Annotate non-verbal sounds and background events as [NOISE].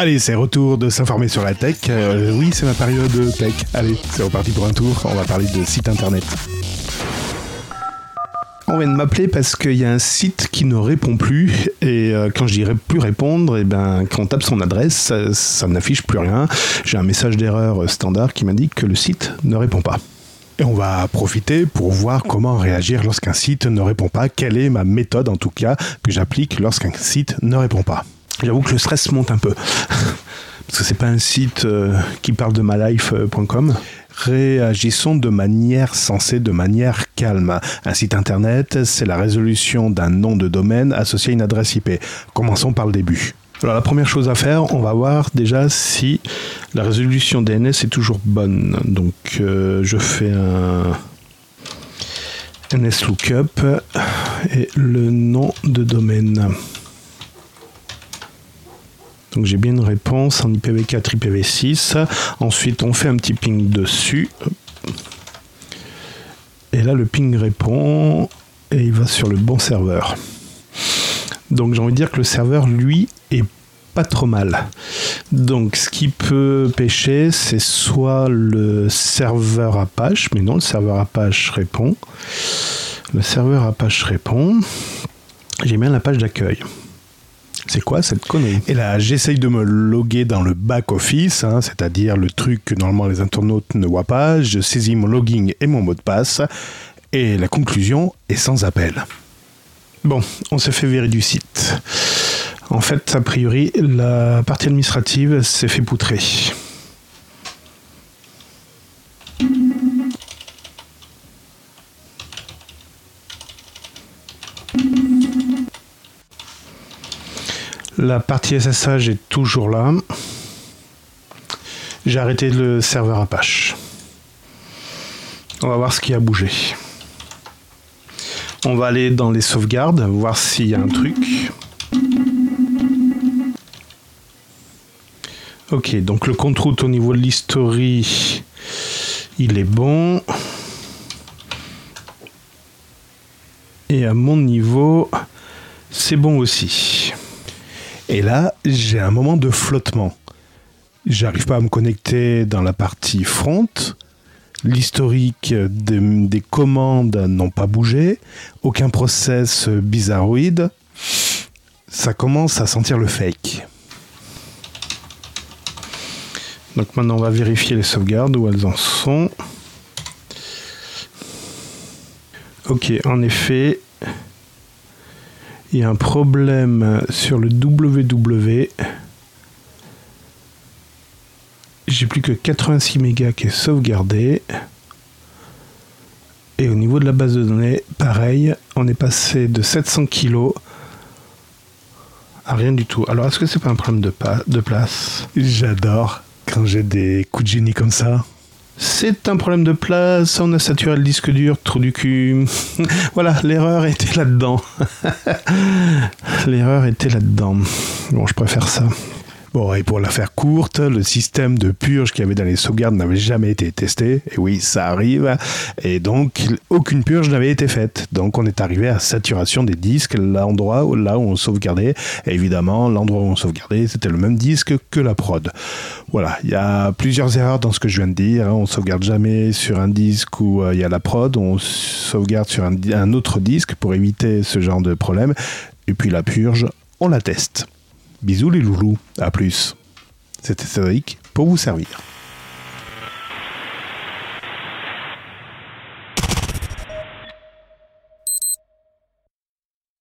Allez, c'est retour de s'informer sur la tech. Euh, oui, c'est ma période tech. Allez, c'est reparti pour un tour. On va parler de site internet. On vient de m'appeler parce qu'il y a un site qui ne répond plus. Et euh, quand je dirais plus répondre, et eh ben, quand on tape son adresse, ça, n'affiche plus rien. J'ai un message d'erreur standard qui m'indique que le site ne répond pas. Et on va profiter pour voir comment réagir lorsqu'un site ne répond pas. Quelle est ma méthode, en tout cas, que j'applique lorsqu'un site ne répond pas? J'avoue que le stress monte un peu. [LAUGHS] Parce que c'est pas un site euh, qui parle de malife.com. Réagissons de manière sensée, de manière calme. Un site internet, c'est la résolution d'un nom de domaine associé à une adresse IP. Commençons par le début. Alors la première chose à faire, on va voir déjà si la résolution DNS est toujours bonne. Donc euh, je fais un NSLOOKUP et le nom de domaine. Donc j'ai bien une réponse en IPv4, IPv6. Ensuite, on fait un petit ping dessus. Et là, le ping répond et il va sur le bon serveur. Donc j'ai envie de dire que le serveur, lui, est pas trop mal. Donc ce qui peut pêcher, c'est soit le serveur Apache, mais non, le serveur Apache répond. Le serveur Apache répond. J'ai bien la page d'accueil. C'est quoi cette connerie? Et là, j'essaye de me loguer dans le back-office, hein, c'est-à-dire le truc que normalement les internautes ne voient pas. Je saisis mon login et mon mot de passe. Et la conclusion est sans appel. Bon, on s'est fait virer du site. En fait, a priori, la partie administrative s'est fait poutrer. La partie SSH est toujours là. J'ai arrêté le serveur Apache. On va voir ce qui a bougé. On va aller dans les sauvegardes, voir s'il y a un truc. Ok, donc le compte route au niveau de l'history, il est bon. Et à mon niveau, c'est bon aussi. Et là, j'ai un moment de flottement. J'arrive pas à me connecter dans la partie front. L'historique des, commandes n'ont pas bougé. Aucun process bizarroïde. Ça commence à sentir le fake. Donc maintenant, on va vérifier les sauvegardes où elles en sont. Ok, en effet, il y a un problème sur le WW. J'ai plus que 86 mégas qui est sauvegardé. Et au niveau de la base de données, pareil, on est passé de 700 kg à rien du tout. Alors, est-ce que c'est pas un problème de, de place? J'adore quand j'ai des coups de génie comme ça. C'est un problème de place, on a saturé le disque dur, trou du cul. [LAUGHS] voilà, l'erreur était là-dedans. [LAUGHS] l'erreur était là-dedans. Bon, je préfère ça. Bon, et pour la faire courte, le système de purge qu'il y avait dans les sauvegardes n'avait jamais été testé. Et oui, ça arrive. Et donc, aucune purge n'avait été faite. Donc, on est arrivé à saturation des disques, l'endroit là où on sauvegardait. Et évidemment, l'endroit où on sauvegardait, c'était le même disque que la prod. Voilà, il y a plusieurs erreurs dans ce que je viens de dire. On sauvegarde jamais sur un disque où euh, il y a la prod. On sauvegarde sur un, un autre disque pour éviter ce genre de problème. Et puis la purge, on la teste. Bisous les loulous, à plus. C'était Cédric pour vous servir.